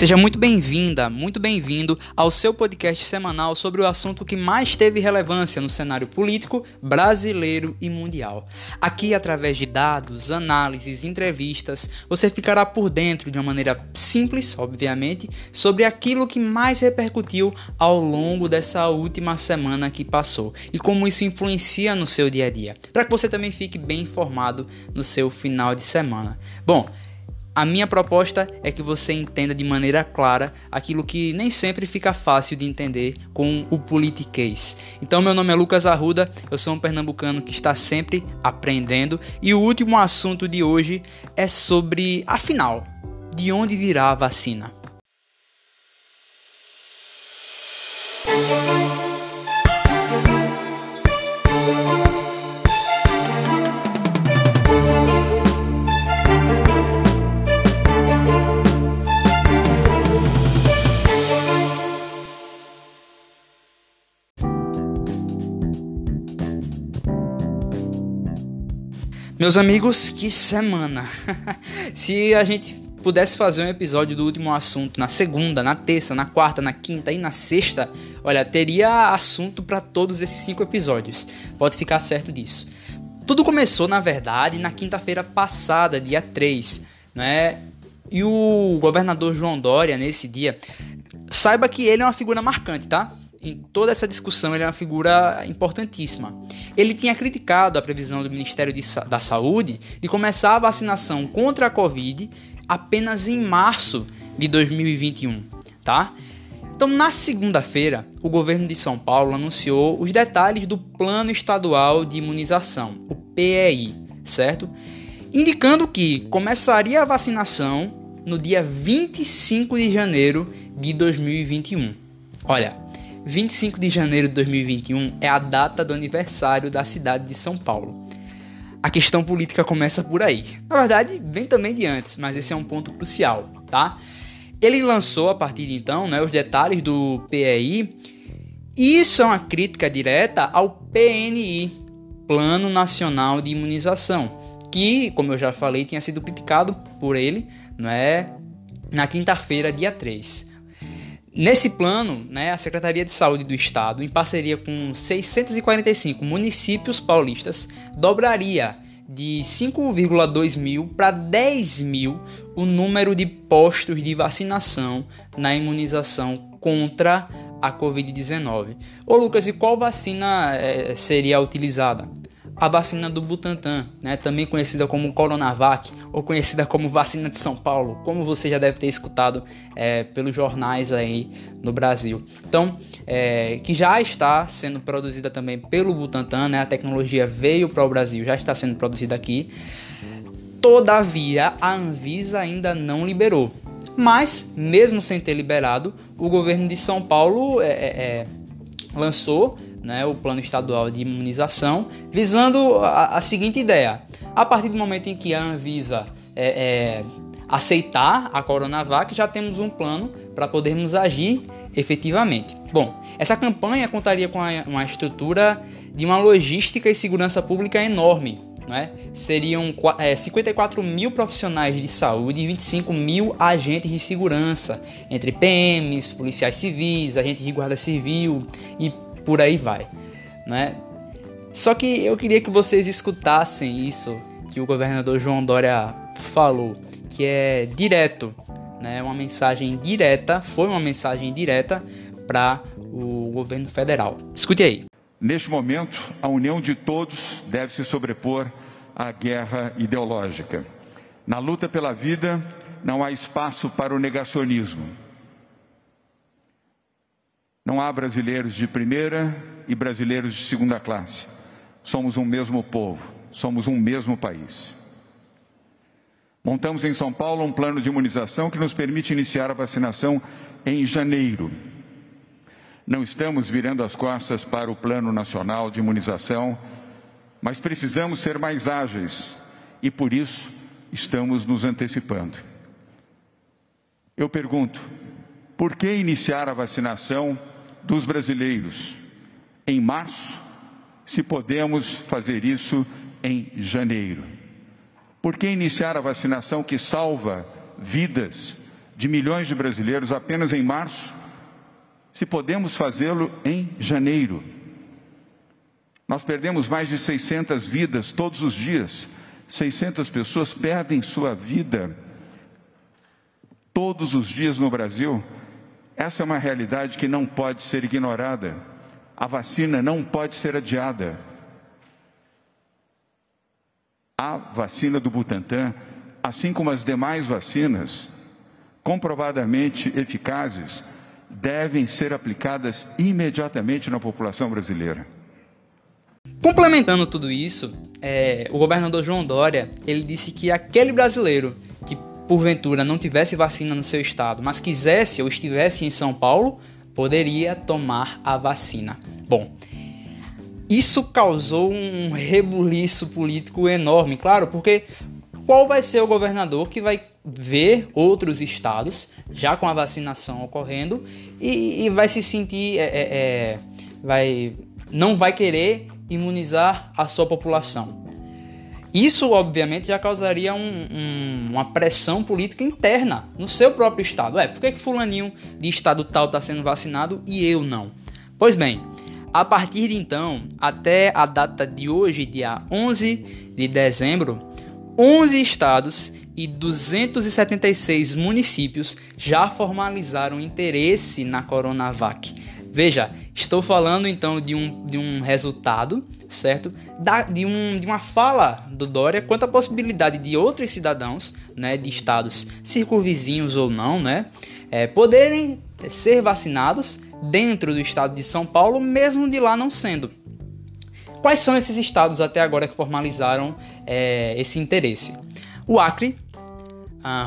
Seja muito bem-vinda, muito bem-vindo ao seu podcast semanal sobre o assunto que mais teve relevância no cenário político brasileiro e mundial. Aqui, através de dados, análises, entrevistas, você ficará por dentro de uma maneira simples, obviamente, sobre aquilo que mais repercutiu ao longo dessa última semana que passou e como isso influencia no seu dia a dia, para que você também fique bem informado no seu final de semana. Bom, a minha proposta é que você entenda de maneira clara aquilo que nem sempre fica fácil de entender com o politiquês. Então, meu nome é Lucas Arruda, eu sou um pernambucano que está sempre aprendendo e o último assunto de hoje é sobre, afinal, de onde virá a vacina? Meus amigos, que semana! Se a gente pudesse fazer um episódio do último assunto na segunda, na terça, na quarta, na quinta e na sexta, olha, teria assunto para todos esses cinco episódios. Pode ficar certo disso. Tudo começou, na verdade, na quinta-feira passada, dia 3, né? E o governador João Dória, nesse dia, saiba que ele é uma figura marcante, tá? Em toda essa discussão, ele é uma figura importantíssima. Ele tinha criticado a previsão do Ministério de, da Saúde de começar a vacinação contra a Covid apenas em março de 2021, tá? Então, na segunda-feira, o governo de São Paulo anunciou os detalhes do Plano Estadual de Imunização, o PEI, certo? Indicando que começaria a vacinação no dia 25 de janeiro de 2021. Olha, 25 de janeiro de 2021 é a data do aniversário da cidade de São Paulo. A questão política começa por aí. Na verdade, vem também de antes, mas esse é um ponto crucial, tá? Ele lançou a partir de então né, os detalhes do PEI. Isso é uma crítica direta ao PNI, Plano Nacional de Imunização, que, como eu já falei, tinha sido criticado por ele não é, na quinta-feira, dia 3. Nesse plano, né, a Secretaria de Saúde do Estado, em parceria com 645 municípios paulistas, dobraria de 5,2 mil para 10 mil o número de postos de vacinação na imunização contra a Covid-19. Ô Lucas, e qual vacina é, seria utilizada? A vacina do Butantan, né, também conhecida como Coronavac ou conhecida como vacina de São Paulo, como você já deve ter escutado é, pelos jornais aí no Brasil. Então, é, que já está sendo produzida também pelo Butantan, né, a tecnologia veio para o Brasil, já está sendo produzida aqui. Todavia, a Anvisa ainda não liberou. Mas, mesmo sem ter liberado, o governo de São Paulo é, é, é lançou né, o plano estadual de imunização, visando a, a, seguinte ideia: a partir do momento em que a Anvisa é, é, aceitar a Coronavac, já temos um plano para podermos agir efetivamente. Bom, essa campanha contaria com uma estrutura de uma logística e segurança pública enorme. Né? Seriam é, 54 mil profissionais de saúde e 25 mil agentes de segurança, entre PMs, policiais civis, agentes de guarda civil e por aí vai, né? Só que eu queria que vocês escutassem isso que o governador João Dória falou, que é direto, né? Uma mensagem direta, foi uma mensagem direta para o governo federal. Escute aí. Neste momento, a união de todos deve se sobrepor à guerra ideológica. Na luta pela vida, não há espaço para o negacionismo. Não há brasileiros de primeira e brasileiros de segunda classe. Somos um mesmo povo, somos um mesmo país. Montamos em São Paulo um plano de imunização que nos permite iniciar a vacinação em janeiro. Não estamos virando as costas para o Plano Nacional de Imunização, mas precisamos ser mais ágeis e por isso estamos nos antecipando. Eu pergunto, por que iniciar a vacinação dos brasileiros em março, se podemos fazer isso em janeiro. Por que iniciar a vacinação que salva vidas de milhões de brasileiros apenas em março, se podemos fazê-lo em janeiro. Nós perdemos mais de 600 vidas todos os dias. 600 pessoas perdem sua vida todos os dias no Brasil. Essa é uma realidade que não pode ser ignorada. A vacina não pode ser adiada. A vacina do Butantan, assim como as demais vacinas, comprovadamente eficazes, devem ser aplicadas imediatamente na população brasileira. Complementando tudo isso, é, o governador João Dória ele disse que aquele brasileiro porventura não tivesse vacina no seu estado, mas quisesse ou estivesse em São Paulo, poderia tomar a vacina. Bom, isso causou um rebuliço político enorme, claro, porque qual vai ser o governador que vai ver outros estados já com a vacinação ocorrendo e, e vai se sentir é, é, é, vai não vai querer imunizar a sua população. Isso, obviamente, já causaria um, um, uma pressão política interna no seu próprio estado. É, por que, que fulaninho de estado tal está sendo vacinado e eu não? Pois bem, a partir de então, até a data de hoje, dia 11 de dezembro, 11 estados e 276 municípios já formalizaram interesse na Coronavac. Veja, estou falando então de um, de um resultado, certo? Da, de, um, de uma fala do Dória quanto à possibilidade de outros cidadãos, né, de estados circunvizinhos ou não, né, é, poderem ser vacinados dentro do estado de São Paulo, mesmo de lá não sendo. Quais são esses estados até agora que formalizaram é, esse interesse? O Acre,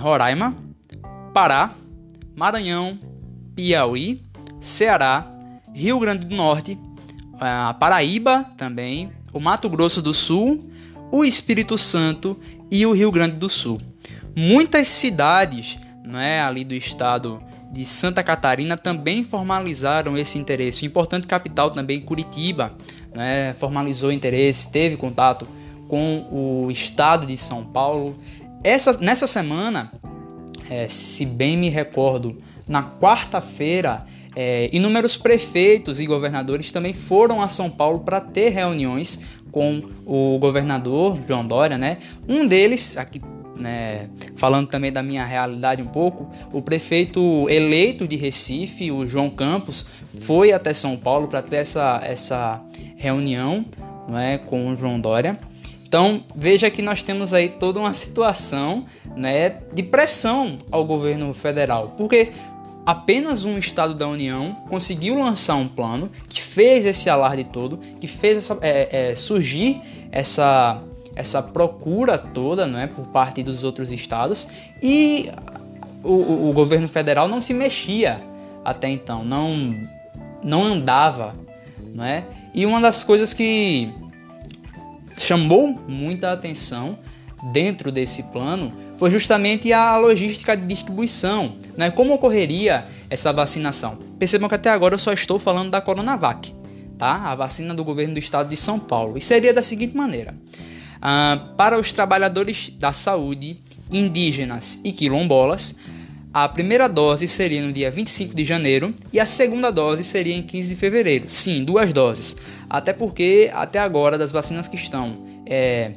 Roraima, Pará, Maranhão, Piauí, Ceará, Rio Grande do Norte, a Paraíba também, o Mato Grosso do Sul, o Espírito Santo e o Rio Grande do Sul. Muitas cidades né, ali do estado de Santa Catarina também formalizaram esse interesse. O importante capital também, Curitiba, né, formalizou interesse, teve contato com o estado de São Paulo. Essa, nessa semana, é, se bem me recordo, na quarta-feira é, inúmeros prefeitos e governadores também foram a São Paulo para ter reuniões com o governador João Dória, né? Um deles, aqui né, falando também da minha realidade um pouco, o prefeito eleito de Recife, o João Campos, foi até São Paulo para ter essa, essa reunião não é, com o João Dória. Então veja que nós temos aí toda uma situação né, de pressão ao governo federal, porque apenas um estado da União conseguiu lançar um plano que fez esse alarde todo, que fez essa, é, é, surgir essa, essa procura toda não é, por parte dos outros estados e o, o governo federal não se mexia até então, não, não andava. Não é? E uma das coisas que chamou muita atenção dentro desse plano foi justamente a logística de distribuição, né? Como ocorreria essa vacinação? Percebam que até agora eu só estou falando da Coronavac, tá? A vacina do governo do estado de São Paulo. E seria da seguinte maneira: uh, para os trabalhadores da saúde, indígenas e quilombolas, a primeira dose seria no dia 25 de janeiro e a segunda dose seria em 15 de fevereiro. Sim, duas doses. Até porque, até agora, das vacinas que estão é,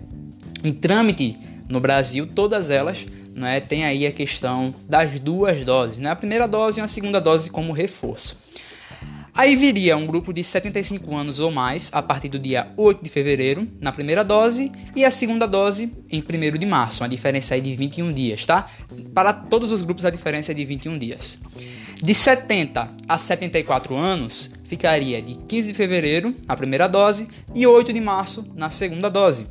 em trâmite no Brasil, todas elas né, tem aí a questão das duas doses, né? a primeira dose e a segunda dose como reforço. Aí viria um grupo de 75 anos ou mais a partir do dia 8 de fevereiro, na primeira dose, e a segunda dose em 1 de março, uma diferença aí de 21 dias, tá? Para todos os grupos a diferença é de 21 dias. De 70 a 74 anos, ficaria de 15 de fevereiro, na primeira dose, e 8 de março, na segunda dose.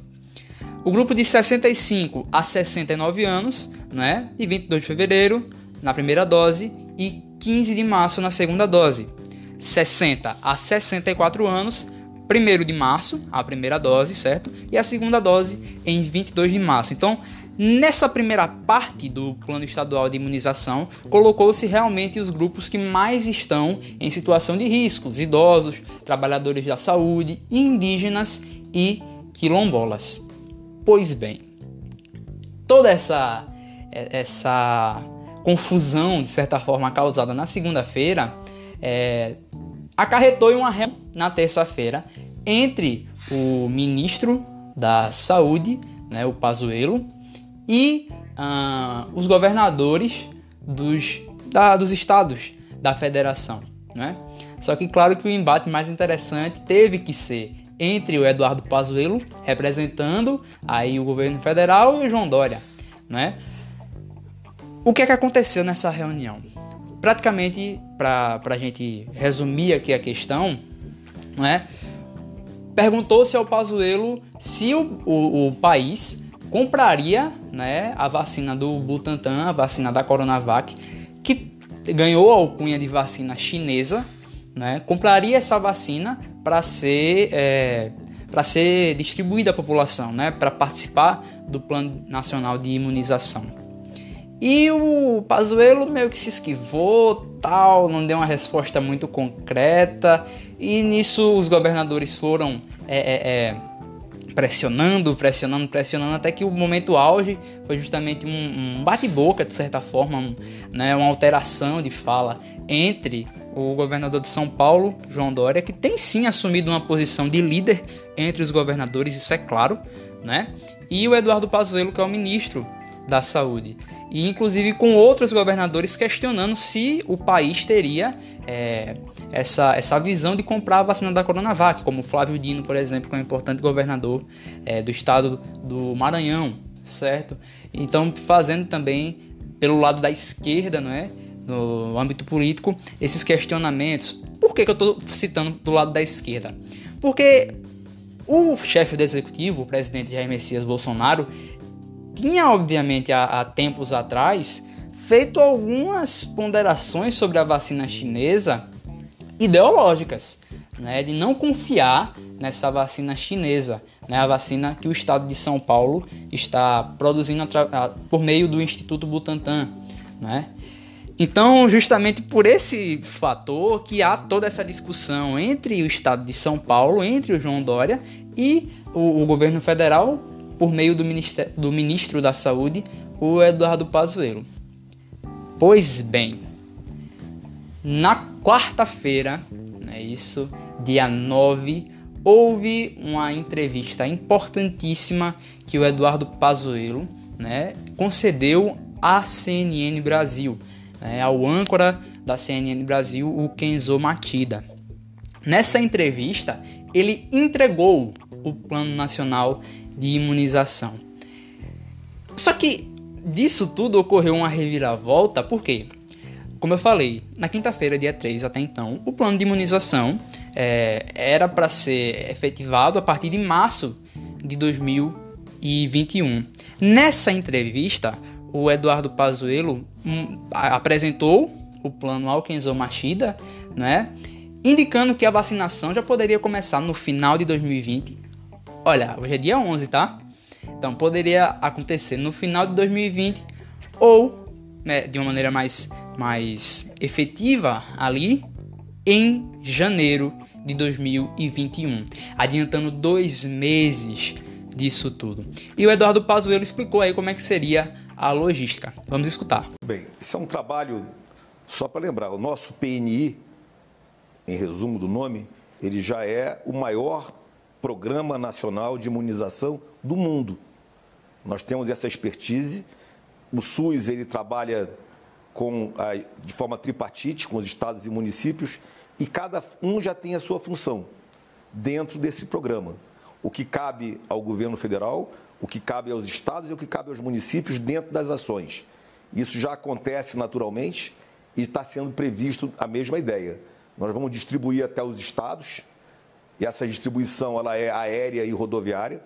O grupo de 65 a 69 anos, né, de 22 de fevereiro na primeira dose e 15 de março na segunda dose. 60 a 64 anos, 1 de março, a primeira dose, certo? E a segunda dose em 22 de março. Então, nessa primeira parte do plano estadual de imunização, colocou-se realmente os grupos que mais estão em situação de risco: os idosos, trabalhadores da saúde, indígenas e quilombolas. Pois bem, toda essa essa confusão, de certa forma, causada na segunda-feira, é, acarretou em uma reunião na terça-feira entre o ministro da Saúde, né, o Pazuello, e uh, os governadores dos, da, dos estados da federação. Né? Só que claro que o embate mais interessante teve que ser entre o Eduardo Pazuello, representando aí o governo federal, e o João Dória. Né? O que é que aconteceu nessa reunião? Praticamente, para a gente resumir aqui a questão, né? perguntou-se ao Pazuello se o, o, o país compraria né, a vacina do Butantan, a vacina da Coronavac, que ganhou a alcunha de vacina chinesa, né, compraria essa vacina para ser, é, ser distribuída à população, né, para participar do Plano Nacional de Imunização. E o Pazuello meio que se esquivou, tal, não deu uma resposta muito concreta, e nisso os governadores foram é, é, é pressionando, pressionando, pressionando, até que o momento auge foi justamente um, um bate-boca, de certa forma, um, né, uma alteração de fala entre o governador de São Paulo, João Dória, que tem sim assumido uma posição de líder entre os governadores, isso é claro, né? E o Eduardo Pazuello, que é o ministro da Saúde. E inclusive com outros governadores questionando se o país teria é, essa, essa visão de comprar a vacina da Coronavac, como Flávio Dino, por exemplo, que é um importante governador é, do estado do Maranhão, certo? Então, fazendo também pelo lado da esquerda, não é? No âmbito político, esses questionamentos. Por que, que eu estou citando do lado da esquerda? Porque o chefe do executivo, o presidente Jair Messias Bolsonaro, tinha, obviamente, há, há tempos atrás, feito algumas ponderações sobre a vacina chinesa ideológicas, né, de não confiar nessa vacina chinesa, né, a vacina que o estado de São Paulo está produzindo por meio do Instituto Butantan. Né? Então, justamente por esse fator que há toda essa discussão entre o estado de São Paulo, entre o João Dória e o, o governo federal, por meio do, do ministro da Saúde, o Eduardo Pazuello. Pois bem, na quarta-feira, é isso, dia 9, houve uma entrevista importantíssima que o Eduardo Pazuello né, concedeu à CNN Brasil, né, ao âncora da CNN Brasil, o Kenzo Matida. Nessa entrevista, ele entregou o Plano Nacional de Imunização. Só que disso tudo ocorreu uma reviravolta, por quê? Como eu falei, na quinta-feira, dia 3 até então, o plano de imunização é, era para ser efetivado a partir de março de 2021. Nessa entrevista, o Eduardo Pazuello um, apresentou o plano Alkenzo Machida, né, indicando que a vacinação já poderia começar no final de 2020. Olha, hoje é dia 11, tá? Então poderia acontecer no final de 2020 ou né, de uma maneira mais mais efetiva ali em janeiro de 2021, adiantando dois meses disso tudo. E o Eduardo Pazuello explicou aí como é que seria a logística. Vamos escutar. Bem, isso é um trabalho, só para lembrar, o nosso PNI, em resumo do nome, ele já é o maior programa nacional de imunização do mundo. Nós temos essa expertise. O SUS ele trabalha com, de forma tripartite com os estados e municípios e cada um já tem a sua função dentro desse programa. O que cabe ao governo federal, o que cabe aos estados e o que cabe aos municípios dentro das ações. Isso já acontece naturalmente e está sendo previsto a mesma ideia. Nós vamos distribuir até os estados e essa distribuição ela é aérea e rodoviária.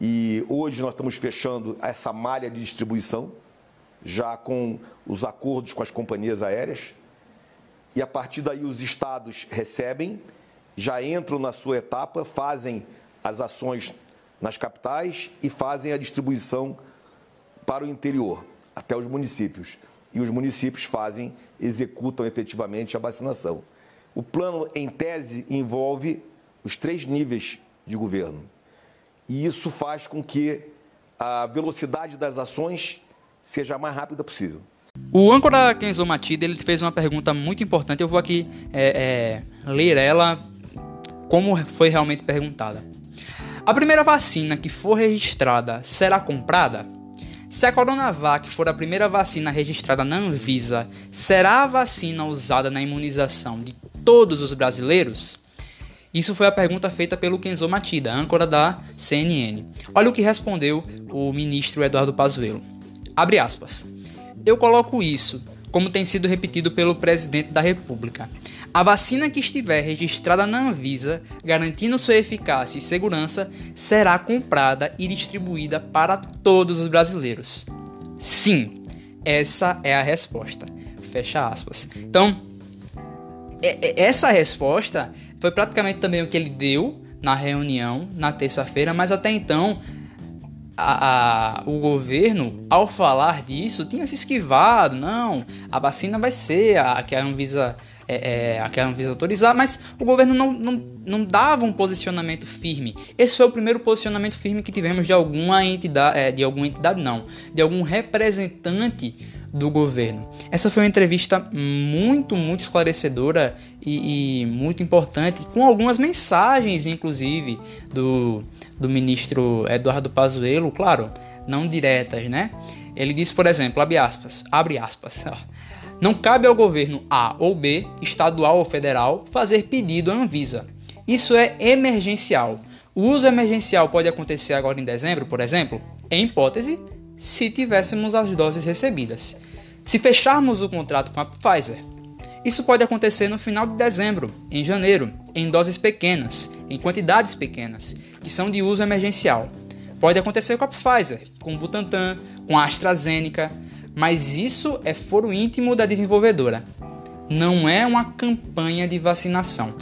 E hoje nós estamos fechando essa malha de distribuição já com os acordos com as companhias aéreas. E a partir daí os estados recebem, já entram na sua etapa, fazem as ações nas capitais e fazem a distribuição para o interior, até os municípios. E os municípios fazem, executam efetivamente a vacinação. O plano, em tese, envolve os três níveis de governo. E isso faz com que a velocidade das ações seja a mais rápida possível. O âncora Kenzo Matida ele fez uma pergunta muito importante. Eu vou aqui é, é, ler ela como foi realmente perguntada. A primeira vacina que for registrada será comprada? Se a Coronavac for a primeira vacina registrada na Anvisa, será a vacina usada na imunização de todos os brasileiros? Isso foi a pergunta feita pelo Kenzo Matida, âncora da CNN. Olha o que respondeu o ministro Eduardo Pazuello. Abre aspas. Eu coloco isso, como tem sido repetido pelo presidente da República. A vacina que estiver registrada na Anvisa, garantindo sua eficácia e segurança, será comprada e distribuída para todos os brasileiros. Sim, essa é a resposta. Fecha aspas. Então, essa resposta foi praticamente também o que ele deu na reunião na terça-feira, mas até então a, a, o governo, ao falar disso, tinha se esquivado. Não, a vacina vai ser a que a Anvisa é, é, a que a autorizar, mas o governo não, não, não dava um posicionamento firme. Esse foi o primeiro posicionamento firme que tivemos de alguma entidade, é, de alguma entidade não, de algum representante do governo. Essa foi uma entrevista muito, muito esclarecedora e, e, muito importante, com algumas mensagens, inclusive, do, do ministro Eduardo Pazuello, claro, não diretas, né? Ele disse, por exemplo, abre aspas, abre aspas, ó, não cabe ao governo A ou B, estadual ou federal, fazer pedido à Anvisa. Isso é emergencial. O uso emergencial pode acontecer agora em dezembro, por exemplo, em hipótese, se tivéssemos as doses recebidas. Se fecharmos o contrato com a Pfizer, isso pode acontecer no final de dezembro, em janeiro, em doses pequenas, em quantidades pequenas, que são de uso emergencial. Pode acontecer com a Pfizer, com o Butantan, com a AstraZeneca, mas isso é foro íntimo da desenvolvedora. Não é uma campanha de vacinação.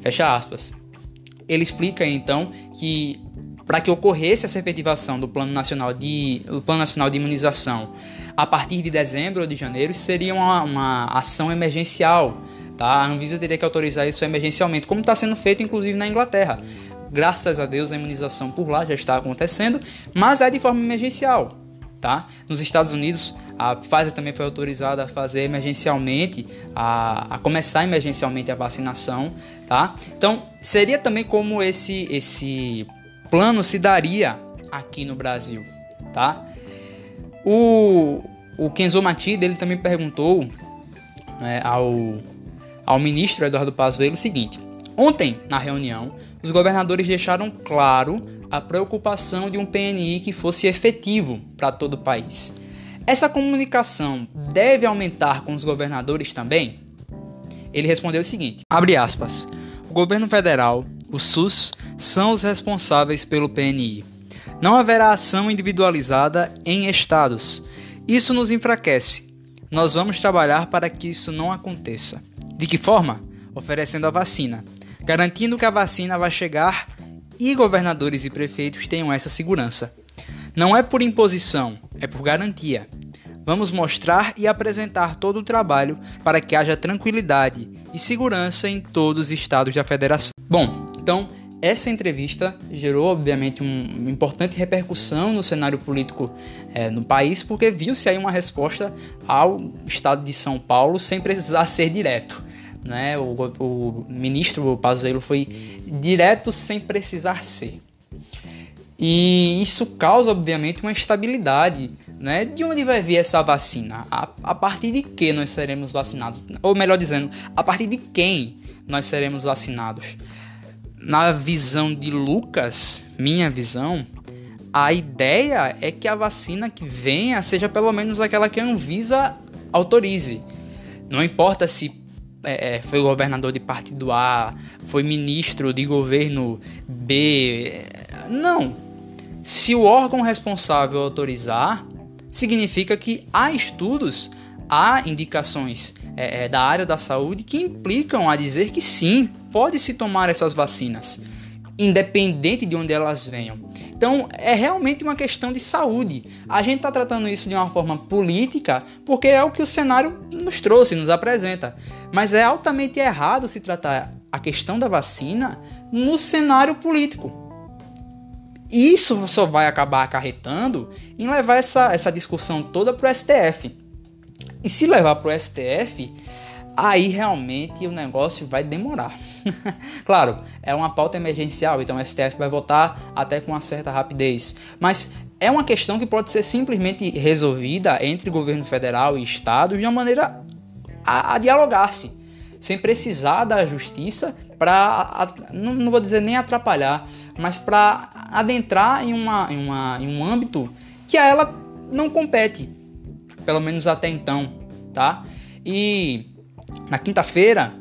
Fecha aspas. Ele explica então que para que ocorresse essa efetivação do Plano Nacional de, do Plano Nacional de Imunização a partir de dezembro ou de janeiro, seria uma, uma ação emergencial. Tá? A Anvisa teria que autorizar isso emergencialmente, como está sendo feito inclusive na Inglaterra. Graças a Deus a imunização por lá já está acontecendo, mas é de forma emergencial. Tá? Nos Estados Unidos, a Pfizer também foi autorizada a fazer emergencialmente, a, a, começar emergencialmente a vacinação, tá? Então, seria também como esse, esse plano se daria aqui no Brasil, tá? O, o Kenzo Matida, ele também perguntou né, ao, ao ministro Eduardo Pazuello o seguinte, ontem, na reunião, os governadores deixaram claro a preocupação de um PNI que fosse efetivo para todo o país. Essa comunicação deve aumentar com os governadores também? Ele respondeu o seguinte: abre aspas. O governo federal, o SUS, são os responsáveis pelo PNI. Não haverá ação individualizada em estados. Isso nos enfraquece. Nós vamos trabalhar para que isso não aconteça. De que forma? Oferecendo a vacina, garantindo que a vacina vai chegar e governadores e prefeitos tenham essa segurança. Não é por imposição, é por garantia. Vamos mostrar e apresentar todo o trabalho para que haja tranquilidade e segurança em todos os estados da federação. Bom, então essa entrevista gerou, obviamente, um, uma importante repercussão no cenário político é, no país, porque viu-se aí uma resposta ao estado de São Paulo sem precisar ser direto. Né? O, o ministro Pazuello foi direto sem precisar ser. E isso causa, obviamente, uma estabilidade. Né? De onde vai vir essa vacina? A, a partir de que nós seremos vacinados? Ou melhor dizendo, a partir de quem nós seremos vacinados? Na visão de Lucas, minha visão, a ideia é que a vacina que venha seja pelo menos aquela que a Anvisa autorize. Não importa se é, é foi governador de partido A, foi ministro de governo B. Não se o órgão responsável autorizar, significa que há estudos, há indicações é, é, da área da saúde que implicam a dizer que sim, pode-se tomar essas vacinas, independente de onde elas venham. Então é realmente uma questão de saúde. A gente está tratando isso de uma forma política porque é o que o cenário nos trouxe, nos apresenta. Mas é altamente errado se tratar a questão da vacina no cenário político. Isso só vai acabar acarretando em levar essa, essa discussão toda para o STF. E se levar para o STF, aí realmente o negócio vai demorar. claro, é uma pauta emergencial, então o STF vai votar até com uma certa rapidez. Mas é uma questão que pode ser simplesmente resolvida entre governo federal e estado de uma maneira a, a dialogar-se, sem precisar da justiça para, não, não, vou dizer nem atrapalhar, mas para adentrar em, uma, em, uma, em um âmbito que a ela não compete, pelo menos até então, tá? E na quinta-feira,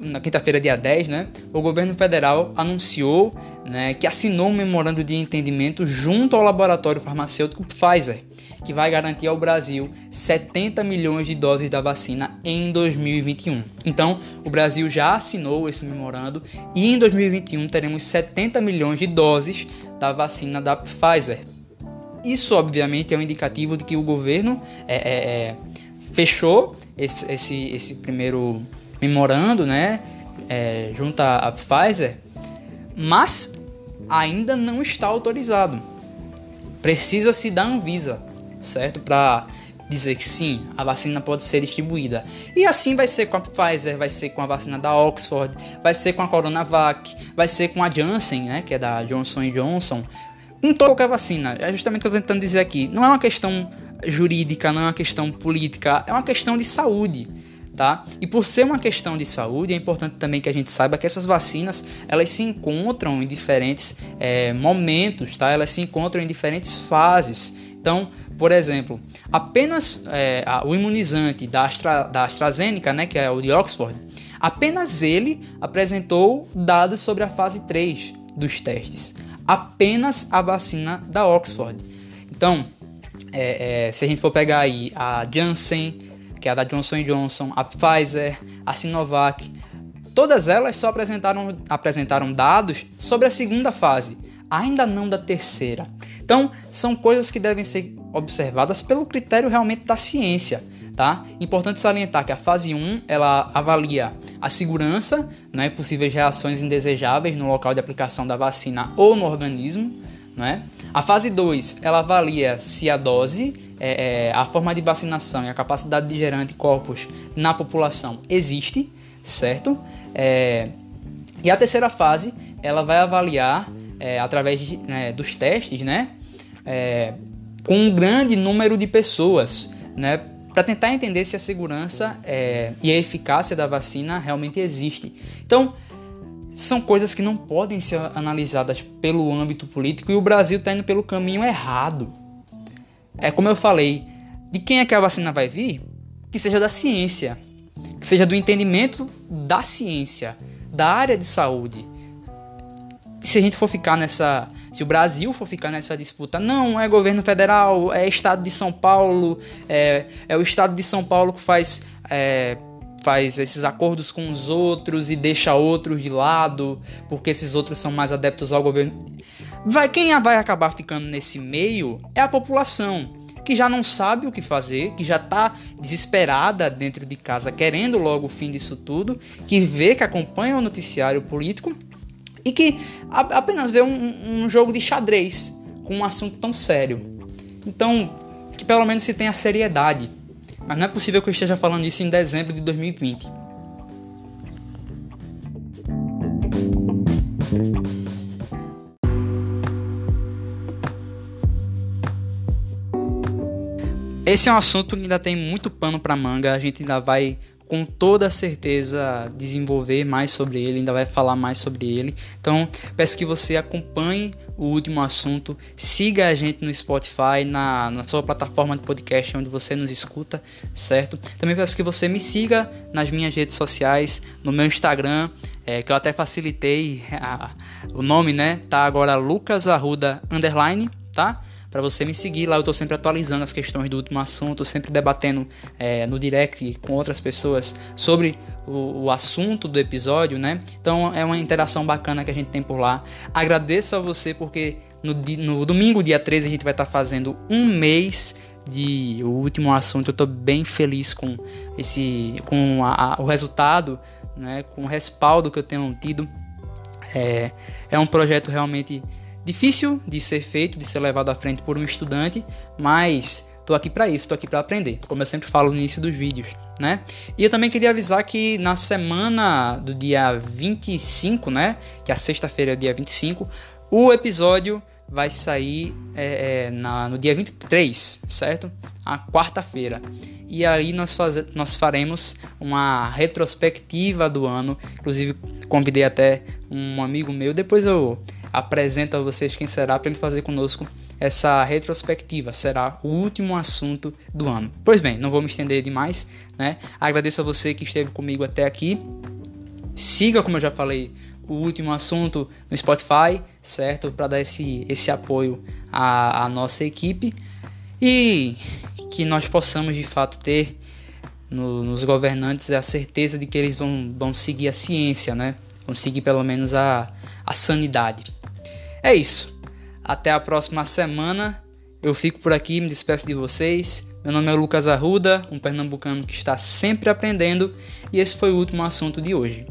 na quinta-feira, dia 10, né, o governo federal anunciou né, que assinou um memorando de entendimento junto ao laboratório farmacêutico Pfizer, que vai garantir ao Brasil 70 milhões de doses da vacina em 2021. Então, o Brasil já assinou esse memorando e em 2021 teremos 70 milhões de doses da vacina da Pfizer. Isso, obviamente, é um indicativo de que o governo é, é, é, fechou esse, esse, esse, primeiro memorando, né, é, junto à Pfizer, mas ainda não está autorizado. Precisa-se da Anvisa, certo? Para dizer que sim, a vacina pode ser distribuída. E assim vai ser com a Pfizer, vai ser com a vacina da Oxford, vai ser com a Coronavac, vai ser com a Janssen, né, que é da Johnson Johnson. Com toda qualquer vacina. É justamente o que eu estou tentando dizer aqui. Não é uma questão jurídica, não é uma questão política, é uma questão de saúde tá? E por ser uma questão de saúde, é importante também que a gente saiba que essas vacinas elas se encontram em diferentes é, momentos, tá? Elas se encontram em diferentes fases. Então, por exemplo, apenas é, o imunizante da, Astra, da AstraZeneca, né, que é o de Oxford, apenas ele apresentou dados sobre a fase 3 dos testes. Apenas a vacina da Oxford. Então, é, é, se a gente for pegar aí a Janssen, que é a da Johnson Johnson, a Pfizer, a Sinovac, todas elas só apresentaram, apresentaram dados sobre a segunda fase, ainda não da terceira. Então, são coisas que devem ser observadas pelo critério realmente da ciência. Tá? Importante salientar que a fase 1 ela avalia a segurança, né, possíveis reações indesejáveis no local de aplicação da vacina ou no organismo. Né? A fase 2 ela avalia se a dose é, é, a forma de vacinação e a capacidade de gerar anticorpos na população existe, certo? É, e a terceira fase, ela vai avaliar, é, através de, né, dos testes, né? É, com um grande número de pessoas, né? Para tentar entender se a segurança é, e a eficácia da vacina realmente existe. Então, são coisas que não podem ser analisadas pelo âmbito político e o Brasil está indo pelo caminho errado. É como eu falei, de quem é que a vacina vai vir? Que seja da ciência, que seja do entendimento da ciência, da área de saúde. Se a gente for ficar nessa, se o Brasil for ficar nessa disputa, não é governo federal, é estado de São Paulo, é, é o estado de São Paulo que faz é, faz esses acordos com os outros e deixa outros de lado, porque esses outros são mais adeptos ao governo. Vai, quem vai acabar ficando nesse meio é a população, que já não sabe o que fazer, que já está desesperada dentro de casa, querendo logo o fim disso tudo, que vê que acompanha o noticiário político e que apenas vê um, um jogo de xadrez com um assunto tão sério. Então, que pelo menos se tenha seriedade. Mas não é possível que eu esteja falando isso em dezembro de 2020. Esse é um assunto que ainda tem muito pano para manga, a gente ainda vai com toda certeza desenvolver mais sobre ele, ainda vai falar mais sobre ele. Então, peço que você acompanhe o último assunto, siga a gente no Spotify, na, na sua plataforma de podcast onde você nos escuta, certo? Também peço que você me siga nas minhas redes sociais, no meu Instagram, é, que eu até facilitei a, o nome, né? Tá agora Lucas Arruda underline, tá? Para você me seguir lá. Eu estou sempre atualizando as questões do último assunto, sempre debatendo é, no direct com outras pessoas sobre o, o, assunto do episódio, né? Então é uma interação bacana que a gente tem por lá. Agradeço a você porque no, no domingo, dia 13, a gente vai estar tá fazendo um mês de o último assunto. Eu estou bem feliz com esse, com a, a, o resultado, né? Com o respaldo que eu tenho tido. É, é um projeto realmente difícil de ser feito, de ser levado à frente por um estudante, mas Tô aqui para isso, tô aqui para aprender, como eu sempre falo no início dos vídeos, né? E eu também queria avisar que na semana do dia 25, né? Que a sexta-feira é o dia 25, o episódio vai sair é, é, na, no dia 23, certo? A quarta-feira. E aí nós, faz, nós faremos uma retrospectiva do ano. Inclusive, convidei até um amigo meu. Depois eu apresento a vocês quem será para ele fazer conosco essa retrospectiva. Será o último assunto do ano. Pois bem, não vou me estender demais, né? Agradeço a você que esteve comigo até aqui. Siga, como eu já falei, o último assunto no Spotify, certo? Para dar esse, esse apoio à, à nossa equipe e que nós possamos de fato ter no, nos governantes a certeza de que eles vão, vão seguir a ciência, né? Vão seguir pelo menos a, a sanidade. É isso. Até a próxima semana. Eu fico por aqui, me despeço de vocês. Meu nome é Lucas Arruda, um pernambucano que está sempre aprendendo, e esse foi o último assunto de hoje.